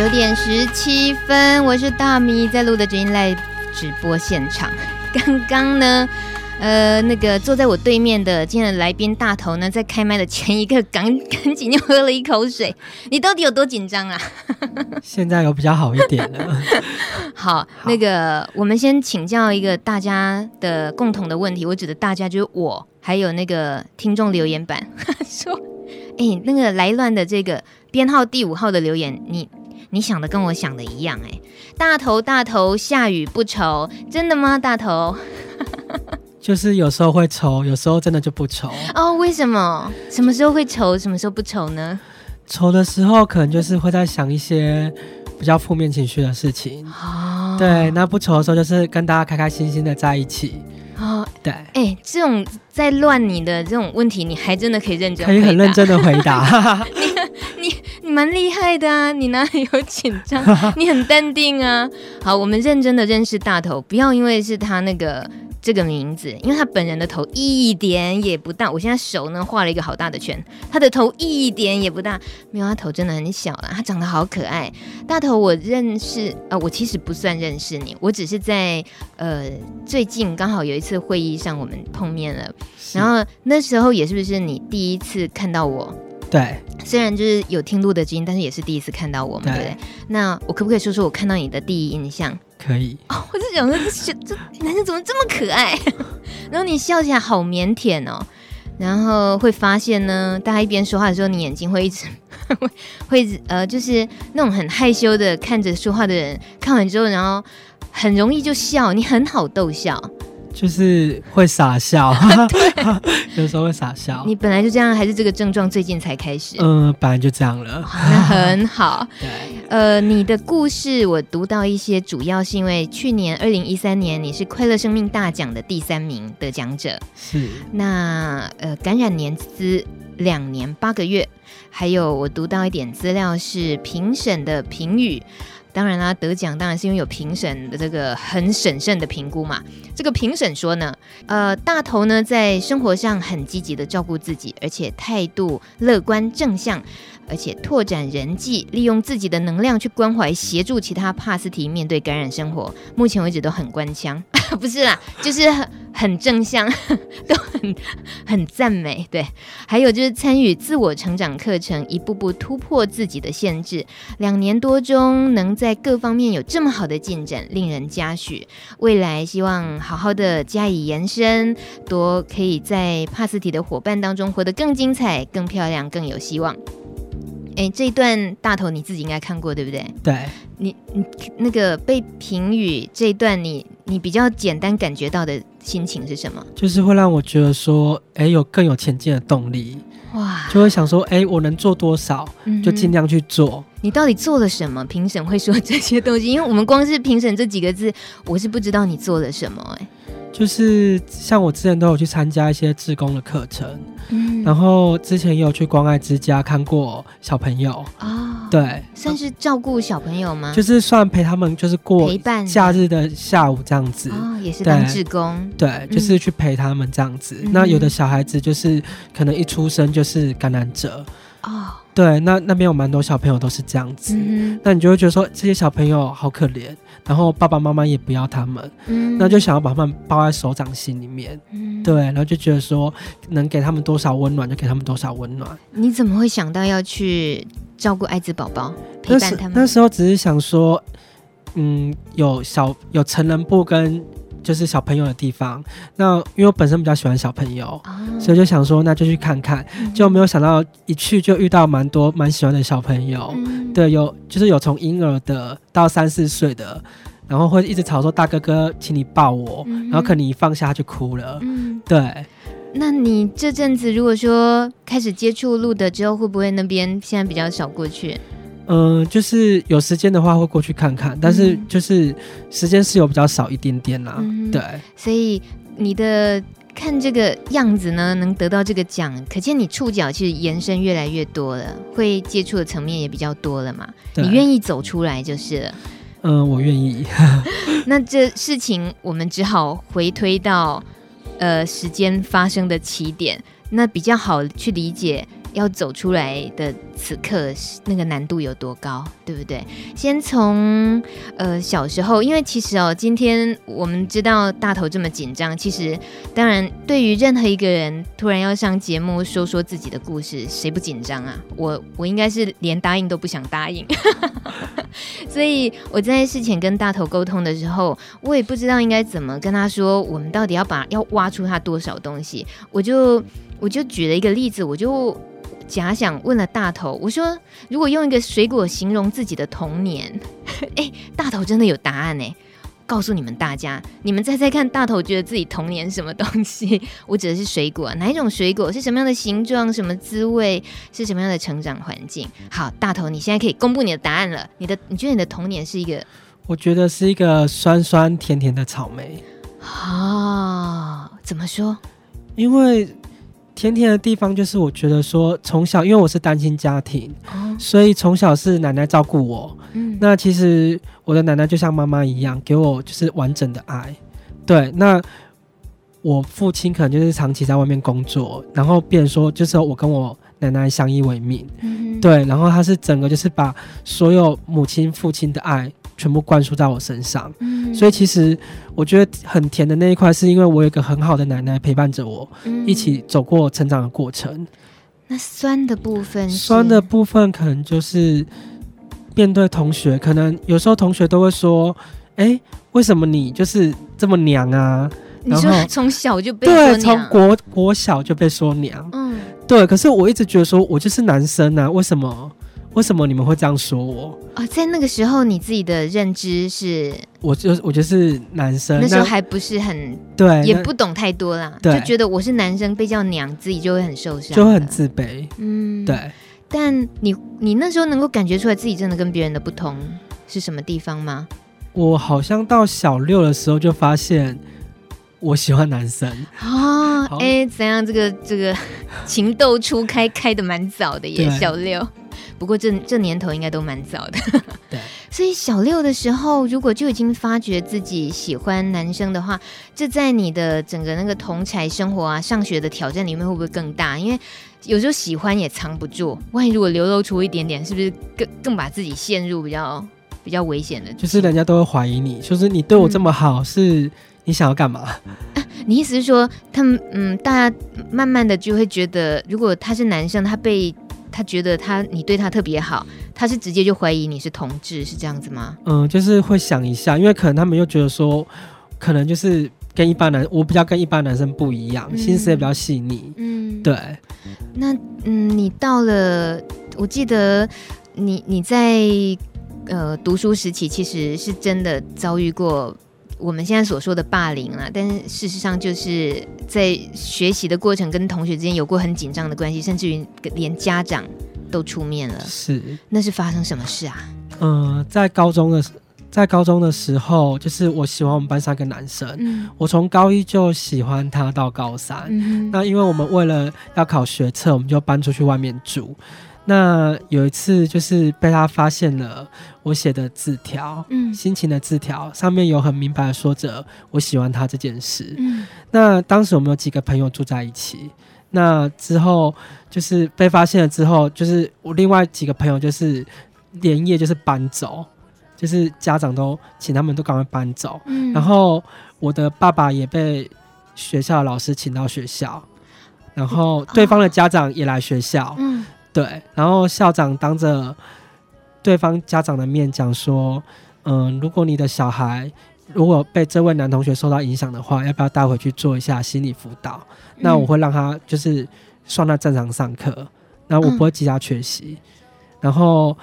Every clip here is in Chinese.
九点十七分，我是大米，在录的 Live 直播现场。刚刚呢，呃，那个坐在我对面的今天的来宾大头呢，在开麦的前一刻，赶赶紧又喝了一口水。你到底有多紧张啊？现在有比较好一点了。好，好，那个我们先请教一个大家的共同的问题，我指的大家就是我，还有那个听众留言板说，哎、欸，那个来乱的这个编号第五号的留言，你。你想的跟我想的一样哎，大头大头下雨不愁，真的吗？大头，就是有时候会愁，有时候真的就不愁哦。为什么？什么时候会愁，什么时候不愁呢？愁的时候可能就是会在想一些比较负面情绪的事情哦。对，那不愁的时候就是跟大家开开心心的在一起哦。对，哎，这种在乱你的这种问题，你还真的可以认真，可以很认真的回答。你。你蛮厉害的啊！你哪里有紧张？你很淡定啊。好，我们认真的认识大头，不要因为是他那个这个名字，因为他本人的头一点也不大。我现在手呢画了一个好大的圈，他的头一点也不大，没有，他头真的很小了。他长得好可爱。大头，我认识啊、呃，我其实不算认识你，我只是在呃最近刚好有一次会议上我们碰面了，然后那时候也是不是你第一次看到我？对，虽然就是有听录的基因，但是也是第一次看到我们，对，不对？那我可不可以说说我看到你的第一印象？可以。哦，我就想说，这这男生怎么这么可爱？然后你笑起来好腼腆哦，然后会发现呢，大家一边说话的时候，你眼睛会一直 会会呃，就是那种很害羞的看着说话的人，看完之后，然后很容易就笑，你很好逗笑。就是会傻笑，有时候会傻笑。你本来就这样，还是这个症状最近才开始？嗯，本来就这样了。那很好。对，呃，你的故事我读到一些，主要是因为去年二零一三年你是快乐生命大奖的第三名得奖者。是。那呃，感染年资两年八个月，还有我读到一点资料是评审的评语。当然啦，得奖当然是因为有评审的这个很审慎的评估嘛。这个评审说呢，呃，大头呢在生活上很积极的照顾自己，而且态度乐观正向，而且拓展人际，利用自己的能量去关怀协助其他帕斯提面对感染生活。目前为止都很官腔，不是啦，就是很很正向，都很很赞美。对，还有就是参与自我成长课程，一步步突破自己的限制。两年多中能。在各方面有这么好的进展，令人嘉许。未来希望好好的加以延伸，多可以在帕斯提的伙伴当中活得更精彩、更漂亮、更有希望。哎，这一段大头你自己应该看过，对不对？对，你你那个被评语这一段你，你你比较简单感觉到的心情是什么？就是会让我觉得说，哎，有更有前进的动力。哇，就会想说，哎，我能做多少，就尽量去做。嗯，你到底做了什么？评审会说这些东西，因为我们光是评审这几个字，我是不知道你做了什么。哎，就是像我之前都有去参加一些志工的课程，嗯，然后之前也有去关爱之家看过小朋友啊。对，算是照顾小朋友吗？就是算陪他们，就是过陪伴假日的下午这样子。哦，也是当志工。对，就是去陪他们这样子。嗯。那有的小孩子就是可能一出生就是感染者。哦。对，那那边有蛮多小朋友都是这样子。嗯。那你就会觉得说这些小朋友好可怜，然后爸爸妈妈也不要他们。嗯。那就想要把他们抱在手掌心里面。嗯。对，然后就觉得说能给他们多少温暖就给他们多少温暖。你怎么会想到要去？照顾艾滋宝宝，陪伴他们。那时候只是想说，嗯，有小有成人部跟就是小朋友的地方。那因为我本身比较喜欢小朋友，哦、所以就想说，那就去看看。就、嗯、没有想到一去就遇到蛮多蛮喜欢的小朋友。嗯、对，有就是有从婴儿的到三四岁的，然后会一直吵说大哥哥，请你抱我，嗯、然后可能你一放下他就哭了。嗯，对。那你这阵子如果说开始接触路德之后，会不会那边现在比较少过去？嗯、呃，就是有时间的话会过去看看，但是就是时间是有比较少一点点啦。嗯、对，所以你的看这个样子呢，能得到这个奖，可见你触角其实延伸越来越多了，会接触的层面也比较多了嘛。你愿意走出来就是了。嗯、呃，我愿意。那这事情我们只好回推到。呃，时间发生的起点，那比较好去理解。要走出来的此刻那个难度有多高，对不对？先从呃小时候，因为其实哦，今天我们知道大头这么紧张，其实当然对于任何一个人突然要上节目说说自己的故事，谁不紧张啊？我我应该是连答应都不想答应，所以我在事前跟大头沟通的时候，我也不知道应该怎么跟他说，我们到底要把要挖出他多少东西，我就我就举了一个例子，我就。假想问了大头，我说：“如果用一个水果形容自己的童年，哎，大头真的有答案呢。告诉你们大家，你们猜猜看，大头觉得自己童年什么东西？我指的是水果，哪一种水果？是什么样的形状？什么滋味？是什么样的成长环境？好，大头，你现在可以公布你的答案了。你的，你觉得你的童年是一个？我觉得是一个酸酸甜甜的草莓。啊、哦，怎么说？因为。甜甜的地方就是，我觉得说从小，因为我是单亲家庭，哦、所以从小是奶奶照顾我。嗯，那其实我的奶奶就像妈妈一样，给我就是完整的爱。对，那我父亲可能就是长期在外面工作，然后变说就是我跟我奶奶相依为命。嗯，对，然后他是整个就是把所有母亲、父亲的爱。全部灌输在我身上，嗯，所以其实我觉得很甜的那一块，是因为我有一个很好的奶奶陪伴着我，嗯，一起走过成长的过程。那酸的部分，酸的部分可能就是面对同学，可能有时候同学都会说：“哎，欸，为什么你就是这么娘啊？”你说 从小就被，对，从国国小就被说娘，嗯，对。可是我一直觉得说，我就是男生啊，为什么？为什么你们会这样说我？哦，在那个时候，你自己的认知是，我就我就是男生，那时候还不是很对，也不懂太多啦，就觉得我是男生被叫娘，自己就会很受伤，就会很自卑。嗯，对。但你你那时候能够感觉出来自己真的跟别人的不同是什么地方吗？我好像到小六的时候就发现我喜欢男生哦。哎，怎样？这个这个 情窦初开开的蛮早的耶，小六。不过这这年头应该都蛮早的，对。所以小六的时候，如果就已经发觉自己喜欢男生的话，这在你的整个那个同才生活啊、上学的挑战里面会不会更大？因为有时候喜欢也藏不住，万一如果流露出一点点，是不是更更把自己陷入比较比较危险的？就是人家都会怀疑你，就是你对我这么好，嗯、是你想要干嘛？啊，你意思是说，他们嗯，大家慢慢的就会觉得，如果他是男生，他被。他觉得他你对他特别好，他是直接就怀疑你是同志，是这样子吗？嗯，就是会想一下，因为可能他们又觉得说，可能就是跟一般男，我比较跟一般男生不一样，嗯、心思也比较细腻。嗯，对。那嗯，你到了，我记得你你在呃读书时期，其实是真的遭遇过。我们现在所说的霸凌啊，但是事实上就是在学习的过程跟同学之间有过很紧张的关系，甚至于连家长都出面了。是，那是发生什么事啊？嗯、呃，在高中的在高中的时候，就是我喜欢我们班上一个男生，嗯、我从高一就喜欢他到高三。嗯、那因为我们为了要考学测，我们就搬出去外面住。那有一次，就是被他发现了我写的字条，嗯，心情的字条上面有很明白的说着我喜欢他这件事。嗯，那当时我们有几个朋友住在一起，那之后就是被发现了之后，就是我另外几个朋友就是连夜就是搬走，就是家长都请他们都赶快搬走。嗯，然后我的爸爸也被学校的老师请到学校，然后对方的家长也来学校。嗯。对，然后校长当着对方家长的面讲说：“嗯，如果你的小孩如果被这位男同学受到影响的话，要不要带回去做一下心理辅导？那我会让他就是算他正常上课，那我不会记他缺席。然后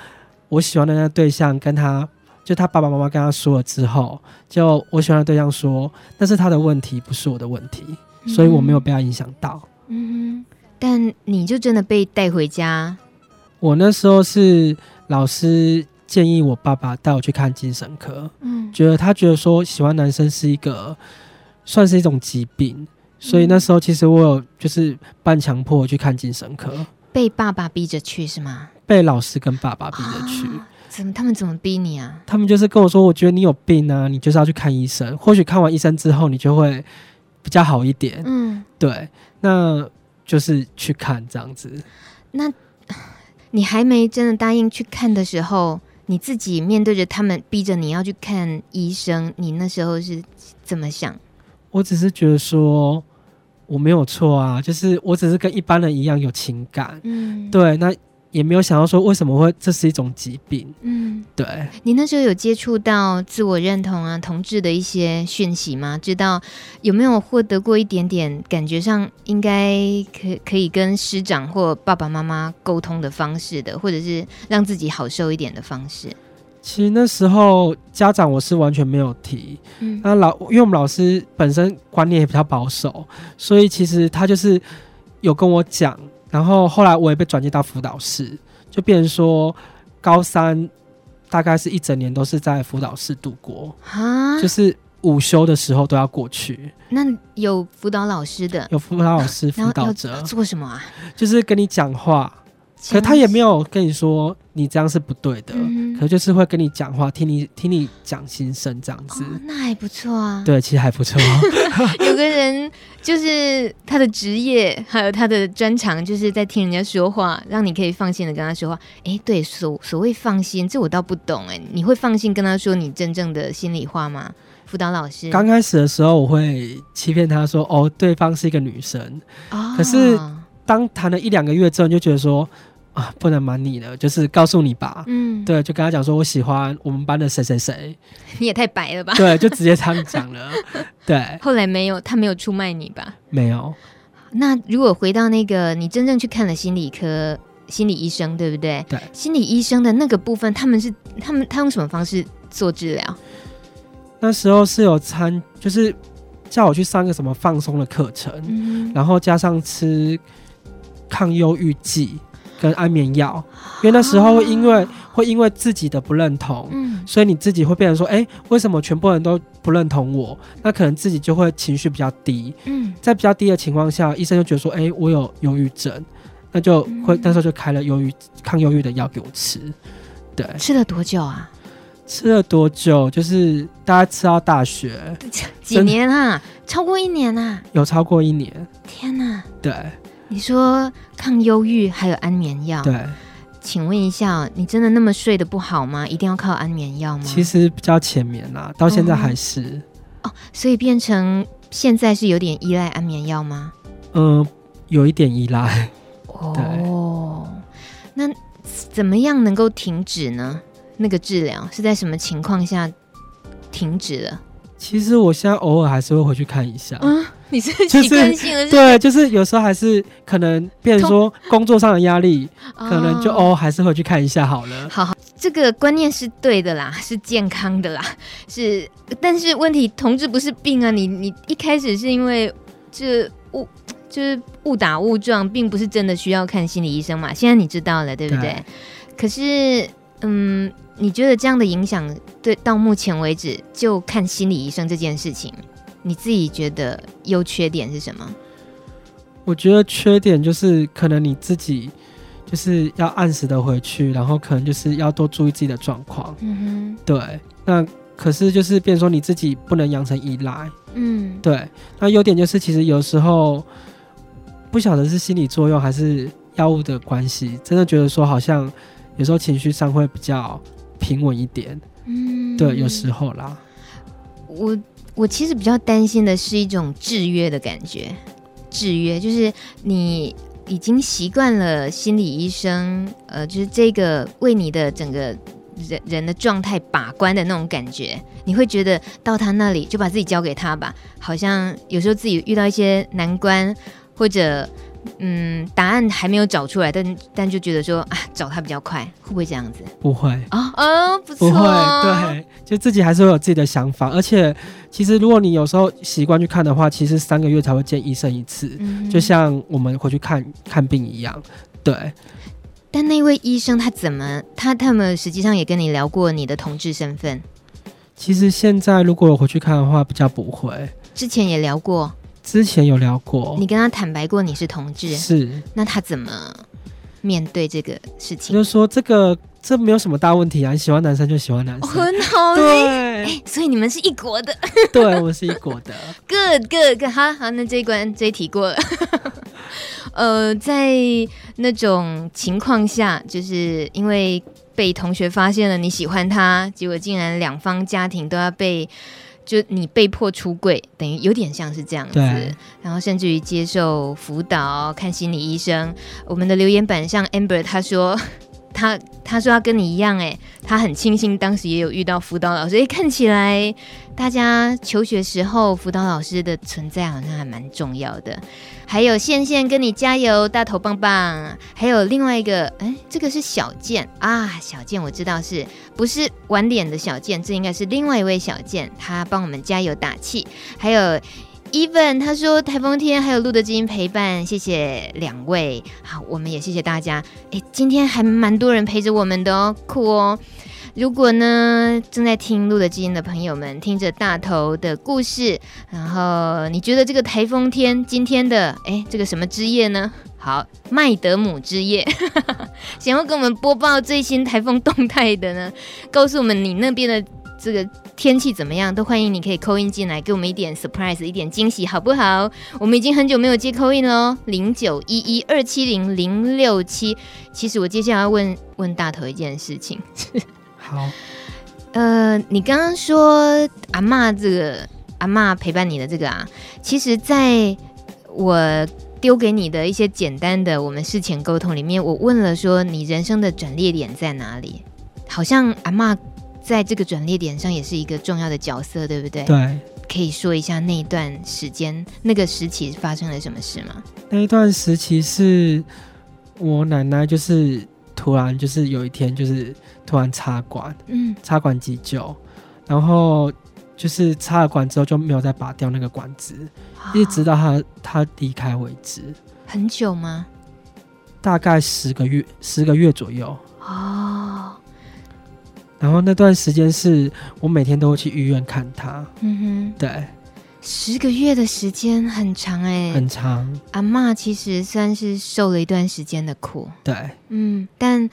我喜欢的那个对象跟他，就他爸爸妈妈跟他说了之后，就我喜欢的对象说那是他的问题，不是我的问题，所以我没有被他影响到。”嗯。但你就真的被带回家？我那时候是老师建议我爸爸带我去看精神科，嗯，觉得他觉得说喜欢男生是一个算是一种疾病，所以那时候其实我有就是半强迫去看精神科，被爸爸逼着去是吗？被老师跟爸爸逼着去。啊，怎么他们怎么逼你啊？他们就是跟我说，我觉得你有病啊，你就是要去看医生，或许看完医生之后你就会比较好一点。嗯，对，那。就是去看这样子，那你还没真的答应去看的时候，你自己面对着他们逼着你要去看医生，你那时候是怎么想？我只是觉得说我没有错啊，就是我只是跟一般人一样有情感，嗯，对，那。也没有想到说为什么会这是一种疾病，嗯，对。你那时候有接触到自我认同啊、同志的一些讯息吗？知道有没有获得过一点点感觉上应该可可以跟师长或爸爸妈妈沟通的方式的，或者是让自己好受一点的方式？其实那时候家长我是完全没有提，嗯，那老因为我们老师本身观念也比较保守，所以其实他就是有跟我讲。然后后来我也被转接到辅导室，就变成说高三大概是一整年都是在辅导室度过啊，就是午休的时候都要过去。那有辅导老师的，有辅导老师辅导者做什么啊？就是跟你讲话。可他也没有跟你说你这样是不对的，嗯、可就是会跟你讲话，听你听你讲心声这样子。哦，那还不错啊。对，其实还不错。有个人就是他的职业，还有他的专长，就是在听人家说话，让你可以放心的跟他说话。哎，对，所所谓放心，这我倒不懂哎。你会放心跟他说你真正的心里话吗？辅导老师刚开始的时候，我会欺骗他说哦，对方是一个女生。哦。可是当谈了一两个月之后，你就觉得说。啊，不能瞒你了，就是告诉你吧。嗯，对，就跟他讲说，我喜欢我们班的谁谁谁。你也太白了吧？对，就直接这样讲了。对，后来没有，他没有出卖你吧？没有。那如果回到那个，你真正去看了心理科心理医生，对不对？对。心理医生的那个部分，他们是他们他用什么方式做治疗？那时候是有参，就是叫我去上个什么放松的课程，嗯、然后加上吃抗忧郁剂。跟安眠药，因为那时候会因为会因为自己的不认同，嗯，所以你自己会变成说，哎，为什么全部人都不认同我？那可能自己就会情绪比较低，嗯，在比较低的情况下，医生就觉得说，哎，我有忧郁症，那就会那时候就开了忧郁抗忧郁的药给我吃，对，吃了多久啊？吃了多久？就是大概吃到大学，几年啊？超过一年啊？有超过一年？天哪！对。你说抗忧郁还有安眠药，对，请问一下，你真的那么睡得不好吗？一定要靠安眠药吗？其实比较浅眠啦，到现在还是哦，哦，所以变成现在是有点依赖安眠药吗？嗯、呃，有一点依赖。哦，那怎么样能够停止呢？那个治疗是在什么情况下停止了？其实我现在偶尔还是会回去看一下。嗯，你是就是，对，就是有时候还是可能，变成说 工作上的压力，可能就哦，还是回去看一下好了。好好，这个观念是对的啦，是健康的啦，是。但是问题，同志不是病啊，你你一开始是因为这误就是误打误撞，并不是真的需要看心理医生嘛。现在你知道了，对不对？对。可是，嗯。你觉得这样的影响，对，到目前为止就看心理医生这件事情，你自己觉得优缺点是什么？我觉得缺点就是可能你自己就是要按时的回去，然后可能就是要多注意自己的状况。嗯哼，对。那可是就是变成说你自己不能养成依赖。嗯，对。那优点就是其实有时候不晓得是心理作用还是药物的关系，真的觉得说好像有时候情绪上会比较。平稳一点，嗯，对，有时候啦。我我其实比较担心的是一种制约的感觉，制约就是你已经习惯了心理医生，呃，就是这个为你的整个人人的状态把关的那种感觉，你会觉得到他那里就把自己交给他吧，好像有时候自己遇到一些难关或者。嗯，答案还没有找出来，但但就觉得说啊，找他比较快，会不会这样子？不会啊，哦，不错，不会，对，就自己还是会有自己的想法，而且其实如果你有时候习惯去看的话，其实三个月才会见医生一次，嗯，就像我们回去看看病一样，对。但那位医生他怎么，他他们实际上也跟你聊过你的同志身份？其实现在如果我回去看的话，比较不会，之前也聊过。之前有聊过，你跟他坦白过你是同志，是，那他怎么面对这个事情？就是说这个这没有什么大问题啊，你喜欢男生就喜欢男生，很好，对，欸，所以你们是一国的，对，我们是一国的，good good good，好好，那这一关这一题过了，呃，在那种情况下，就是因为被同学发现了你喜欢他，结果竟然两方家庭都要被，就你被迫出柜，等于有点像是这样子。然后甚至于接受辅导、看心理医生。我们的留言板上，Amber 他说。他他说他跟你一样哎，他很庆幸当时也有遇到辅导老师。哎，看起来大家求学时候辅导老师的存在好像还蛮重要的。还有线线跟你加油，大头棒棒。还有另外一个，哎，这个是小健啊，小健我知道是不是玩脸的小健？这应该是另外一位小健，他帮我们加油打气。还有。Even 他说台风天还有路德基因陪伴，谢谢两位，好，我们也谢谢大家。诶，今天还蛮多人陪着我们的哦，酷哦。如果呢正在听路德基因的朋友们，听着大头的故事，然后你觉得这个台风天今天的诶，这个什么之夜呢？好，麦德姆之夜，想要跟我们播报最新台风动态的呢，告诉我们你那边的。这个天气怎么样？都欢迎你可以 call in 进来，给我们一点 surprise，一点惊喜，好不好？我们已经很久没有接 call in 了，零九一一二七零零六七。其实我接下来要问问大头一件事情。好，呃，你刚刚说阿嬷这个阿嬷陪伴你的这个啊，其实在我丢给你的一些简单的我们事前沟通里面，我问了说你人生的转捩点在哪里？好像阿嬷。在这个转捩点上，也是一个重要的角色，对不对？对，可以说一下那一段时间、那个时期发生了什么事吗？那一段时期是我奶奶，就是突然就是有一天就是突然插管，嗯，插管急救，然后就是插了管之后就没有再拔掉那个管子，哦、一直到她她离开为止。很久吗？大概十个月，十个月左右。哦。然后那段时间是我每天都会去医院看他。嗯哼，对，十个月的时间很长哎、欸，很长。阿妈其实算是受了一段时间的苦。对，嗯，但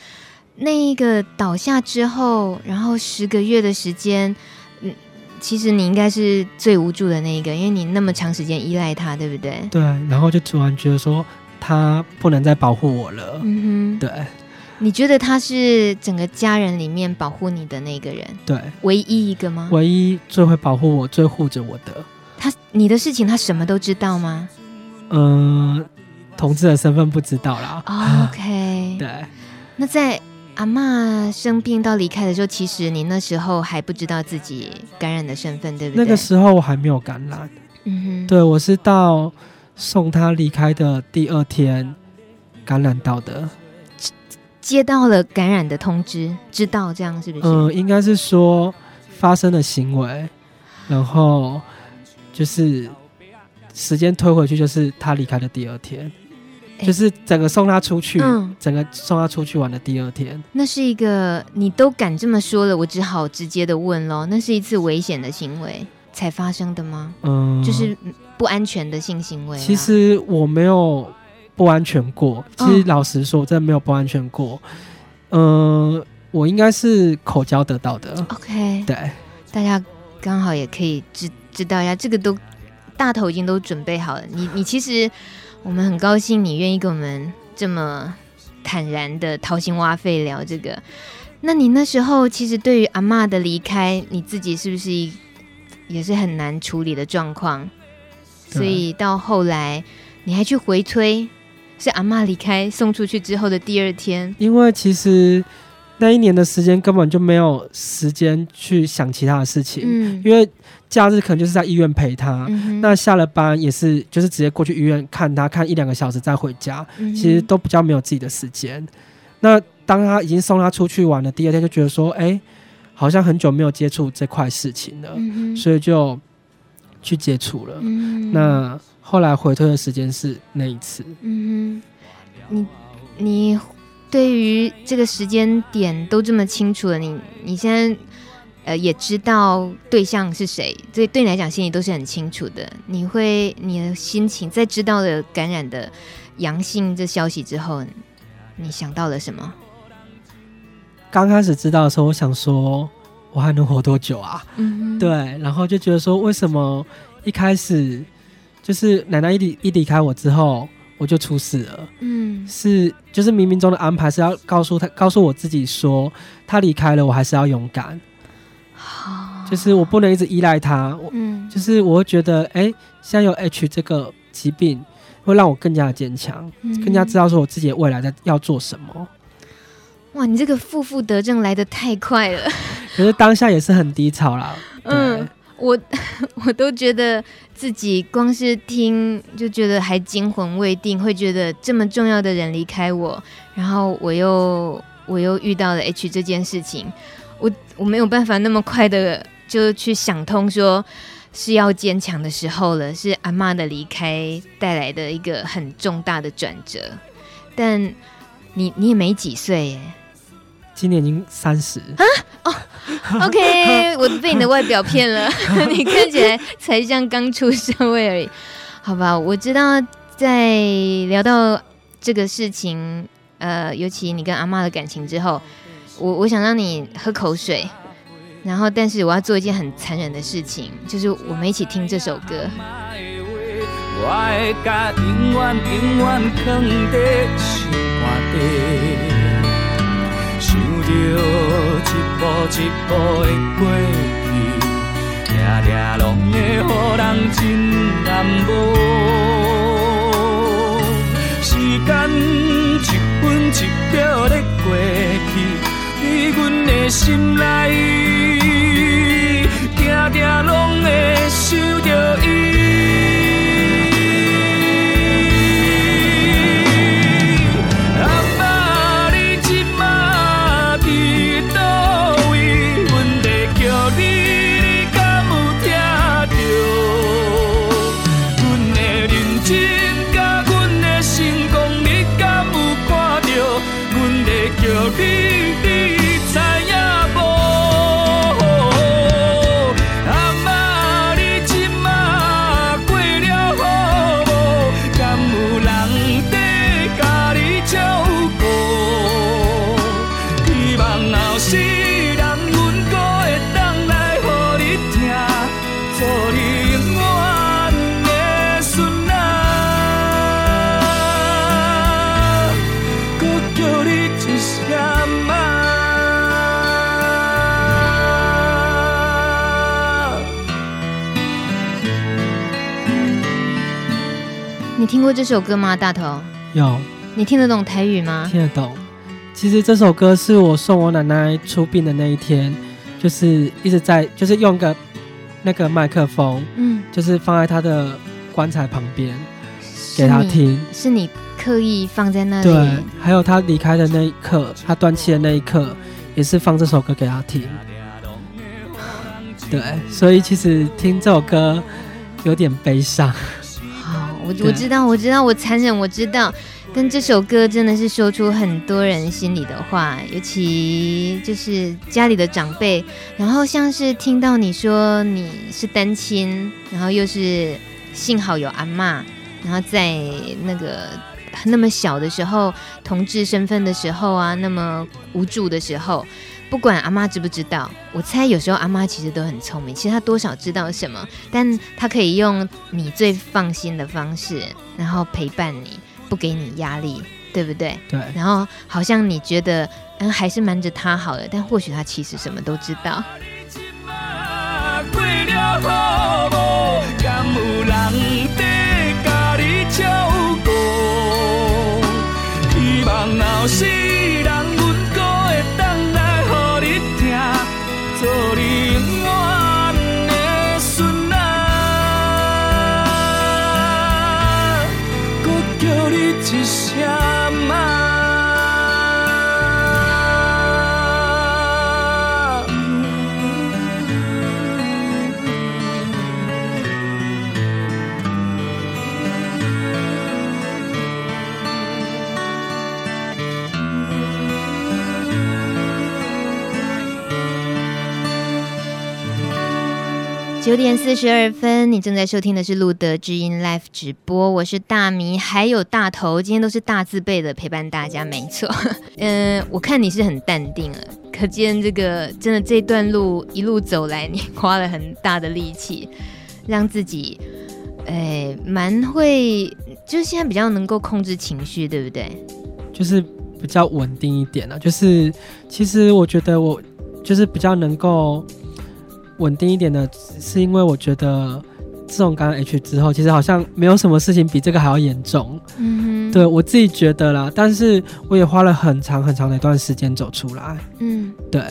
那一个倒下之后，然后十个月的时间，嗯，其实你应该是最无助的那一个，因为你那么长时间依赖他，对不对？对，然后就突然觉得说他不能再保护我了。嗯哼，对。你觉得他是整个家人里面保护你的那个人？对，唯一一个吗？唯一最会保护我、最护着我的。他，你的事情他什么都知道吗？嗯、呃，同志的身份不知道啦。Oh, OK。对。那在阿嬷生病到离开的时候，其实你那时候还不知道自己感染的身份，对不对？那个时候我还没有感染。嗯哼。对，我是到送他离开的第二天感染到的。接到了感染的通知，知道这样是不是？嗯、呃，应该是说发生的行为，然后就是时间推回去，就是他离开的第二天，欸、就是整个送他出去，嗯、整个送他出去玩的第二天。那是一个你都敢这么说了，我只好直接的问喽。那是一次危险的行为才发生的吗？嗯，就是不安全的性行为。其实我没有。不安全过，其实老实说，真的没有不安全过。嗯、呃，我应该是口交得到的。OK，对，大家刚好也可以知知道一下，这个都大头已经都准备好了。你你其实我们很高兴你愿意跟我们这么坦然的掏心挖肺聊这个。那你那时候其实对于阿妈的离开，你自己是不是也是很难处理的状况？所以到后来你还去回推。是阿妈离开送出去之后的第二天，因为其实那一年的时间根本就没有时间去想其他的事情，嗯，因为假日可能就是在医院陪他，嗯、那下了班也是就是直接过去医院看他，看一两个小时再回家，嗯、其实都比较没有自己的时间。那当他已经送他出去玩了，第二天就觉得说，哎、欸，好像很久没有接触这块事情了，嗯、所以就去接触了。嗯、那。后来回退的时间是那一次。嗯哼，你你对于这个时间点都这么清楚了，你你现在呃也知道对象是谁，所以对你来讲心里都是很清楚的。你会你的心情在知道了感染的阳性这消息之后，你想到了什么？刚开始知道的时候，我想说我还能活多久啊？嗯，对，然后就觉得说为什么一开始。就是奶奶一离一离开我之后，我就出事了。嗯，是就是冥冥中的安排，是要告诉他，告诉我自己说，他离开了，我还是要勇敢。好，就是我不能一直依赖他。嗯，就是我会觉得，哎、欸，现在有 H 这个疾病，会让我更加的坚强，嗯、更加知道说我自己的未来在要做什么。哇，你这个负负得正来得太快了。可是当下也是很低潮啦。嗯，我 我都觉得自己光是听就觉得还惊魂未定，会觉得这么重要的人离开我，然后我又我又遇到了 H 这件事情，我我没有办法那么快的就去想通，说是要坚强的时候了，是阿妈的离开带来的一个很重大的转折。但你你也没几岁耶。今年已经三十。啊？哦，OK，我被你的外表骗了，你看起来才像刚出社会而已，好吧？我知道在聊到这个事情，呃，尤其你跟阿妈的感情之后，我我想让你喝口水，然后，但是我要做一件很残忍的事情，就是我们一起听这首歌。一步一步的过去，常常拢会予人真难过。时间一分一秒的过去，你阮的心内，这首歌吗？大头有。你听得懂台语吗？听得懂。其实这首歌是我送我奶奶出殡的那一天，就是一直在，就是用个那个麦克风，嗯，就是放在她的棺材旁边给她听。是你刻意放在那里？对。还有她离开的那一刻，她断气的那一刻，也是放这首歌给她听。对，所以其实听这首歌有点悲伤。我我知道，我知道，我残忍，我知道。但这首歌真的是说出很多人心里的话，尤其就是家里的长辈。然后像是听到你说你是单亲，然后又是幸好有阿嬷，然后在那个那么小的时候，同志身份的时候啊，那么无助的时候。不管阿妈知不知道，我猜有时候阿妈其实都很聪明，其实她多少知道什么，但她可以用你最放心的方式，然后陪伴你，不给你压力，对不对？对。然后好像你觉得，嗯，还是瞒着她好了，但或许她其实什么都知道。九点四十二分，你正在收听的是路德知音 Live 直播，我是大迷，还有大头，今天都是大字辈的陪伴大家，没错。嗯、我看你是很淡定了，可见这个真的这段路一路走来，你花了很大的力气，让自己，哎，蛮会就是现在比较能够控制情绪，对不对？就是比较稳定一点了。就是其实我觉得我就是比较能够稳定一点的，是因为我觉得。自从感染 H 之后，其实好像没有什么事情比这个还要严重。嗯哼，对我自己觉得啦，但是我也花了很长很长的一段时间走出来。嗯，对。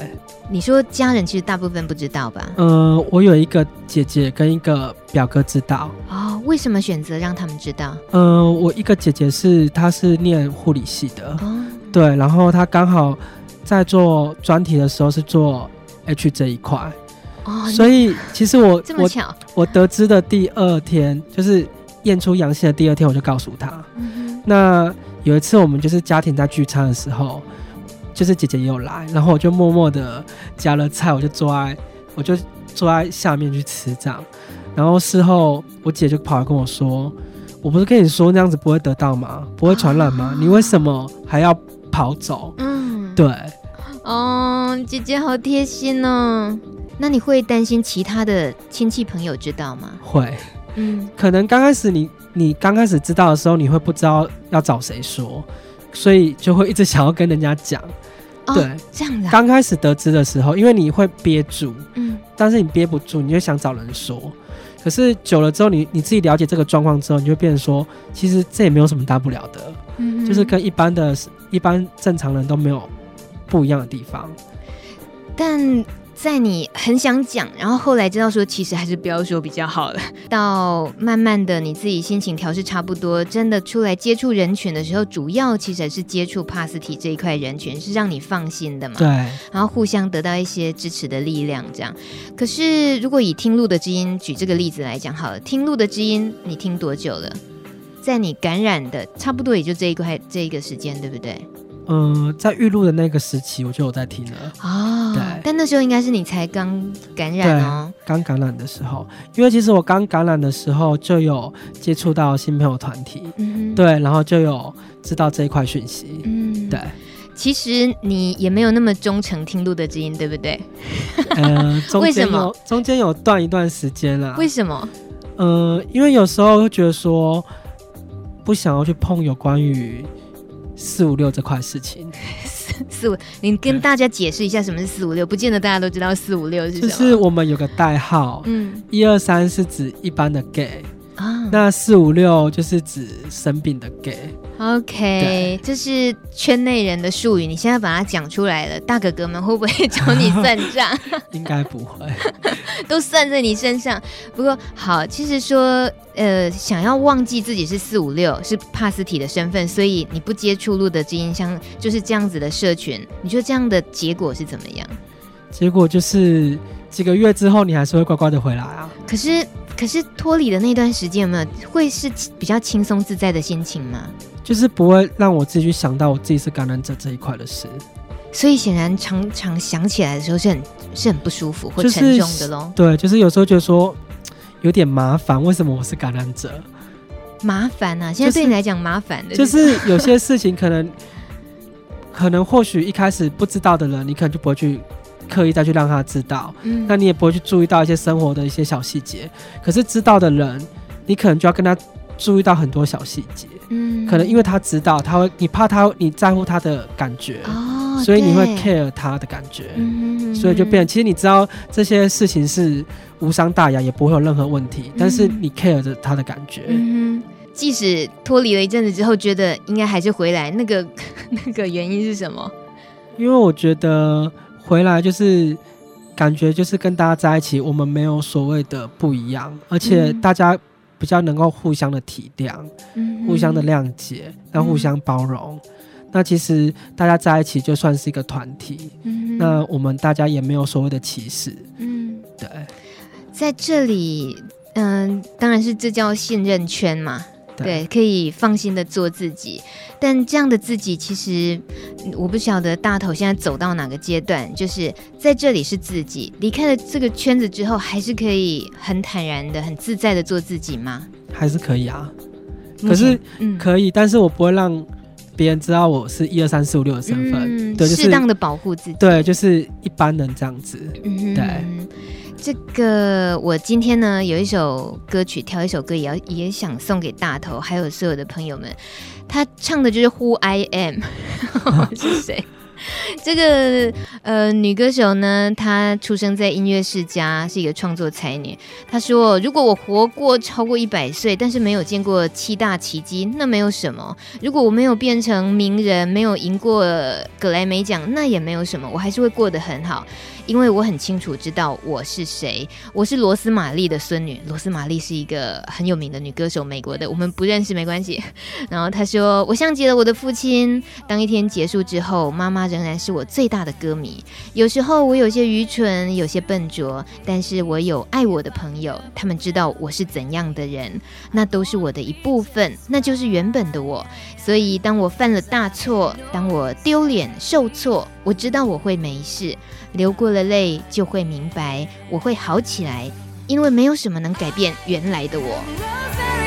你说家人其实大部分不知道吧？嗯、呃，我有一个姐姐跟一个表哥知道。哦，为什么选择让他们知道？嗯、呃，我一个姐姐是她是念护理系的。哦。对，然后她刚好在做专题的时候是做 H 这一块。哦，所以其实我这么巧我我得知的第二天，就是验出阳性的第二天，我就告诉他。嗯、那有一次我们就是家庭在聚餐的时候，就是姐姐也有来，然后我就默默的夹了菜，我就坐在我就坐在下面去吃这样。然后事后我姐就跑来跟我说：“我不是跟你说那样子不会得到吗？不会传染吗？哦、你为什么还要跑走？”嗯，对。哦，姐姐好贴心哦。那你会担心其他的亲戚朋友知道吗？会，嗯，可能刚开始你你刚开始知道的时候，你会不知道要找谁说，所以就会一直想要跟人家讲。哦、对，这样子。刚开始得知的时候，因为你会憋住，嗯，但是你憋不住，你就想找人说。可是久了之后，你你自己了解这个状况之后，你就变成说，其实这也没有什么大不了的，嗯，就是跟一般的一般正常人都没有不一样的地方，但。在你很想讲，然后后来知道说其实还是不要说比较好了。到慢慢的你自己心情调试差不多，真的出来接触人群的时候，主要其实还是接触帕斯提这一块人群，是让你放心的嘛？对。然后互相得到一些支持的力量，这样。可是如果以听录的知音举这个例子来讲好了，听录的知音你听多久了？在你感染的差不多也就这一块这一个时间，对不对？嗯、呃，在预录的那个时期，我就有在听了哦。对，但那时候应该是你才刚感染哦，刚感染的时候。因为其实我刚感染的时候就有接触到新朋友团体，嗯，对，然后就有知道这一块讯息，嗯，对。其实你也没有那么忠诚听路的基因，对不对？呃，为什么？中间有断一段时间了？为什么？呃，因为有时候会觉得说不想要去碰有关于。四五六这块事情，四 四五，你跟大家解释一下什么是四五六，不见得大家都知道四五六是什么。就是我们有个代号，嗯，一二三是指一般的 gay 啊，那四五六就是指生病的 gay。OK，这是圈内人的术语，你现在把它讲出来了，大哥哥们会不会找你算账？应该不会，都算在你身上。不过好，其实说，呃，想要忘记自己是四五六是帕斯体的身份，所以你不接触路的基因箱，就是这样子的社群。你觉得这样的结果是怎么样？结果就是几个月之后，你还是会乖乖的回来啊。可是，可是脱离的那段时间有没有会是比较轻松自在的心情吗？就是不会让我自己去想到我自己是感染者这一块的事，所以显然常常想起来的时候是很是很不舒服或沉重的咯。对，就是有时候觉得说有点麻烦，为什么我是感染者？麻烦啊！现在对你来讲麻烦的，就是有些事情可能可能或许一开始不知道的人，你可能就不会去刻意再去让他知道，嗯，那你也不会去注意到一些生活的一些小细节。可是知道的人，你可能就要跟他。注意到很多小细节，嗯，可能因为他知道他会，你怕他，你在乎他的感觉，哦，所以你会 care 他的感觉，嗯，所以就变。其实你知道这些事情是无伤大雅，也不会有任何问题，嗯，但是你 care 着他的感觉，嗯，即使脱离了一阵子之后，觉得应该还是回来，那个 那个原因是什么？因为我觉得回来就是感觉就是跟大家在一起，我们没有所谓的不一样，而且大家。比较能够互相的体谅，嗯、互相的谅解，那互相包容。嗯、那其实大家在一起就算是一个团体。嗯、那我们大家也没有所谓的歧视。嗯，对，在这里，嗯、呃，当然是这叫信任圈嘛。对，可以放心的做自己，但这样的自己其实我不晓得大头现在走到哪个阶段，就是在这里是自己，离开了这个圈子之后，还是可以很坦然的、很自在的做自己吗？还是可以啊，可是可以，嗯、但是我不会让别人知道我是一二三四五六的身份，嗯、对，适、就是、当的保护自己，对，就是一般人这样子，嗯、对。这个我今天呢有一首歌曲，挑一首歌也要也想送给大头，还有所有的朋友们。他唱的就是 Who I Am，是谁？这个呃女歌手呢，她出生在音乐世家，是一个创作才女。她说：“如果我活过超过一百岁，但是没有见过七大奇迹，那没有什么；如果我没有变成名人，没有赢过格莱美奖，那也没有什么，我还是会过得很好。”因为我很清楚知道我是谁，我是罗斯玛丽的孙女。罗斯玛丽是一个很有名的女歌手，美国的，我们不认识没关系。然后她说：“我像极了我的父亲。当一天结束之后，妈妈仍然是我最大的歌迷。有时候我有些愚蠢，有些笨拙，但是我有爱我的朋友，他们知道我是怎样的人，那都是我的一部分，那就是原本的我。所以当我犯了大错，当我丢脸受挫，我知道我会没事。”流过了泪，就会明白我会好起来，因为没有什么能改变原来的我。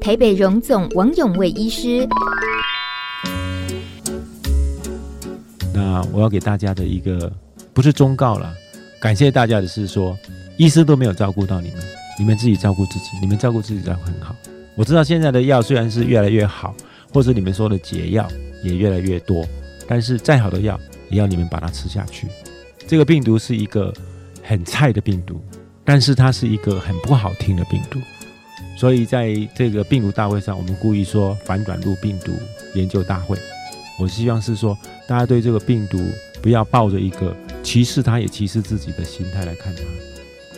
台北荣总王永卫医师，那我要给大家的一个不是忠告了，感谢大家的是说，医师都没有照顾到你们，你们自己照顾自己，你们照顾自己照顾很好。我知道现在的药虽然是越来越好，或者你们说的解药也越来越多，但是再好的药也要你们把它吃下去。这个病毒是一个很菜的病毒，但是它是一个很不好听的病毒。所以在这个病毒大会上，我们故意说反转录病毒研究大会。我希望是说，大家对这个病毒不要抱着一个歧视它也歧视自己的心态来看它。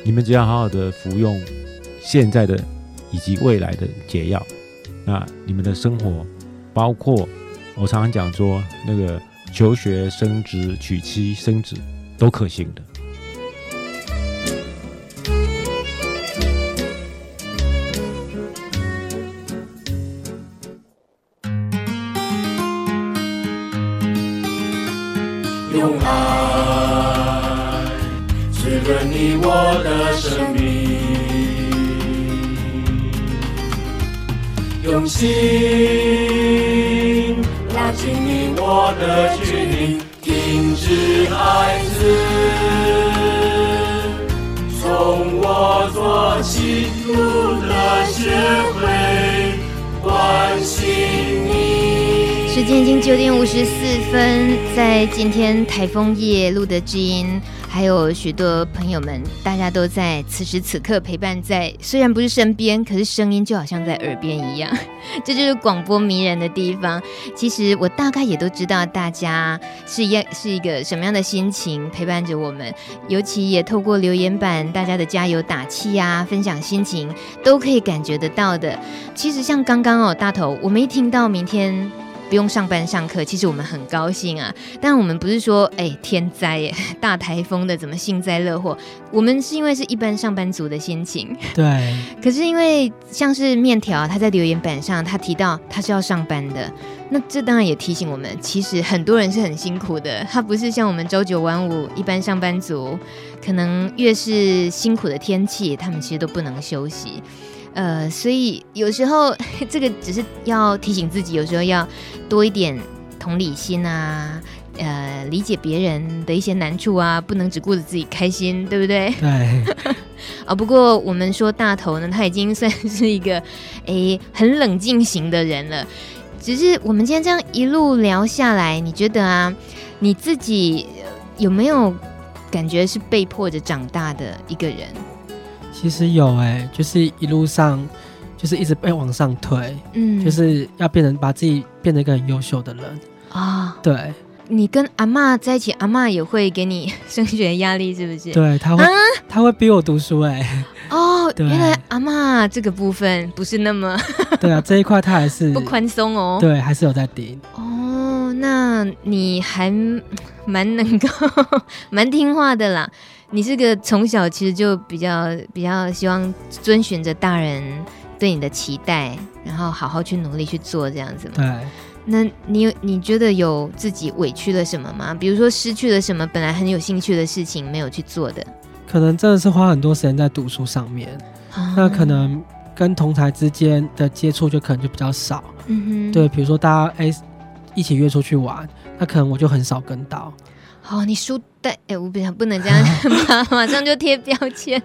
你们只要好好的服用现在的以及未来的解药，那你们的生活，包括我常常讲说那个求学、升职、娶妻、生子，都可行的。用爱滋润你我的生命，用心拉近你我的距离，停止孩子，从我做起，不得学会关心。间已经九点五十四分，在今天台风夜录的知音。还有许多朋友们，大家都在此时此刻陪伴在，虽然不是身边，可是声音就好像在耳边一样。这就是广播迷人的地方。其实我大概也都知道，大家是一是一个什么样的心情陪伴着我们，尤其也透过留言板，大家的加油打气啊，分享心情，都可以感觉得到的。其实像刚刚哦，大头，我们一听到明天。不用上班上课，其实我们很高兴啊。但我们不是说，哎、欸，天灾耶，大台风的，怎么幸灾乐祸？我们是因为是一般上班族的心情。对。可是因为像是面条，他在留言板上，他提到他是要上班的，那这当然也提醒我们，其实很多人是很辛苦的。他不是像我们朝九晚五一般上班族，可能越是辛苦的天气，他们其实都不能休息。呃，所以有时候 这个只是要提醒自己，有时候要多一点同理心啊，呃，理解别人的一些难处啊，不能只顾着自己开心，对不对？对。啊、哦，不过我们说大头呢，他已经算是一个诶很冷静型的人了。只是我们今天这样一路聊下来，你觉得啊，你自己有没有感觉是被迫着长大的一个人？其实有哎、欸，就是一路上，就是一直被往上推，嗯，就是要变成把自己变成一个很优秀的人啊、哦。对，你跟阿嬷在一起，阿嬷也会给你升学压力，是不是？对，他会，啊、他会逼我读书哎、欸。哦，原来阿嬷这个部分不是那么 对啊，这一块他还是 不宽松哦。对，还是有在顶。哦，那你还蛮能够、蛮听话的啦。你是个从小其实就比较比较希望遵循着大人对你的期待，然后好好去努力去做这样子吗？对。那你有你觉得有自己委屈了什么吗？比如说失去了什么本来很有兴趣的事情没有去做的？可能真的是花很多时间在读书上面，啊、那可能跟同台之间的接触就可能就比较少。嗯哼。对，比如说大家哎一起约出去玩，那可能我就很少跟到。哦，你书呆哎，我不想不能这样，马马上就贴标签。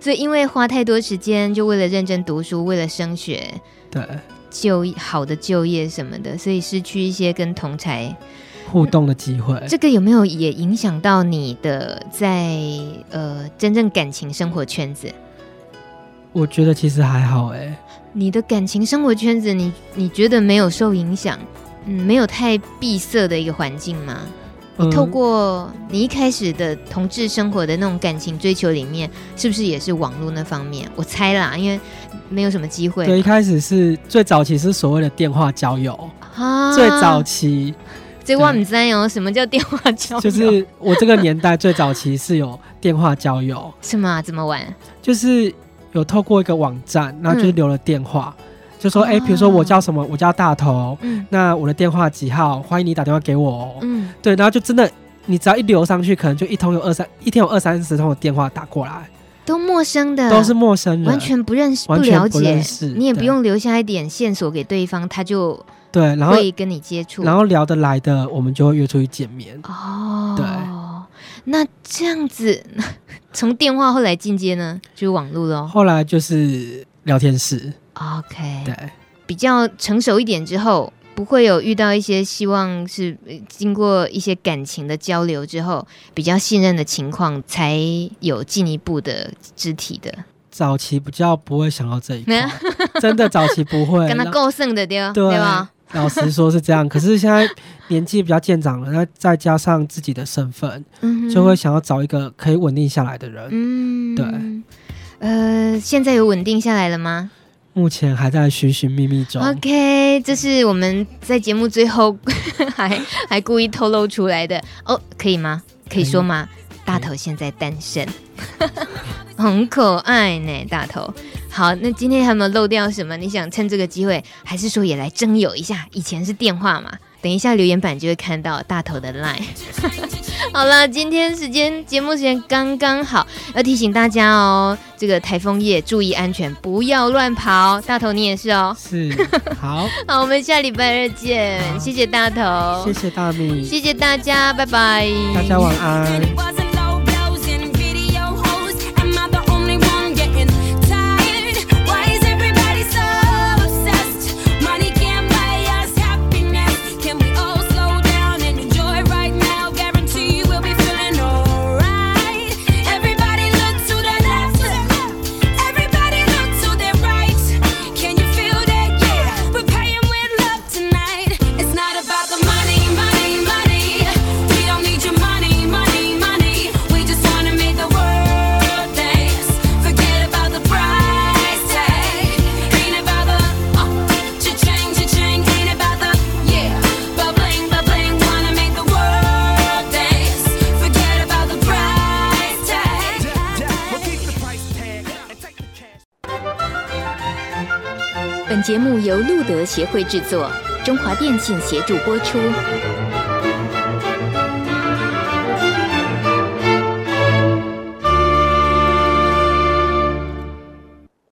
所以因为花太多时间，就为了认真读书，为了升学，对，就好的就业什么的，所以失去一些跟同才互动的机会。这个有没有也影响到你的在呃真正感情生活圈子？我觉得其实还好哎。你的感情生活圈子，你你觉得没有受影响？嗯，没有太闭塞的一个环境吗？你透过你一开始的同志生活的那种感情追求里面，是不是也是网络那方面？我猜啦，因为没有什么机会。对，一开始是最早期是所谓的电话交友啊，最早期。这我不知道什么叫电话交友？就是我这个年代最早期是有电话交友。是吗？怎么玩？就是有透过一个网站，然后就是留了电话。嗯就说哎，比如说我叫什么，我叫大头，嗯，那我的电话几号？欢迎你打电话给我，嗯，对，然后就真的，你只要一留上去，可能就一通有二三，一天有二三十通的电话打过来，都陌生的，都是陌生人，完全不认识，不了解，你也不用留下一点线索给对方，他就对，然后会跟你接触，然后聊得来的，我们就会约出去见面。哦，对，那这样子，从电话后来进阶呢，就是网络喽，后来就是聊天室。OK，对，比较成熟一点之后，不会有遇到一些希望是经过一些感情的交流之后比较信任的情况，才有进一步的肢体的。早期比较不会想到这一块，真的早期不会，跟他够剩的对对吧？老实说是这样，可是现在年纪比较渐长了，那再加上自己的身份，嗯，就会想要找一个可以稳定下来的人。嗯，对。呃，现在有稳定下来了吗？目前还在寻寻觅觅中。OK，这是我们在节目最后 还还故意透露出来的哦，可以吗？可以说吗？大头现在单身，很可爱呢，大头。好，那今天还有没有漏掉什么？你想趁这个机会，还是说也来征友一下？以前是电话嘛。等一下留言板就会看到大头的 line。好了，今天时间节目时间刚刚好，要提醒大家哦，这个台风夜注意安全，不要乱跑。大头你也是哦。是。好。好，我们下礼拜二见。谢谢大头。谢谢大米。谢谢大家，拜拜。大家晚安。目由路德协会制作，中华电信协助播出。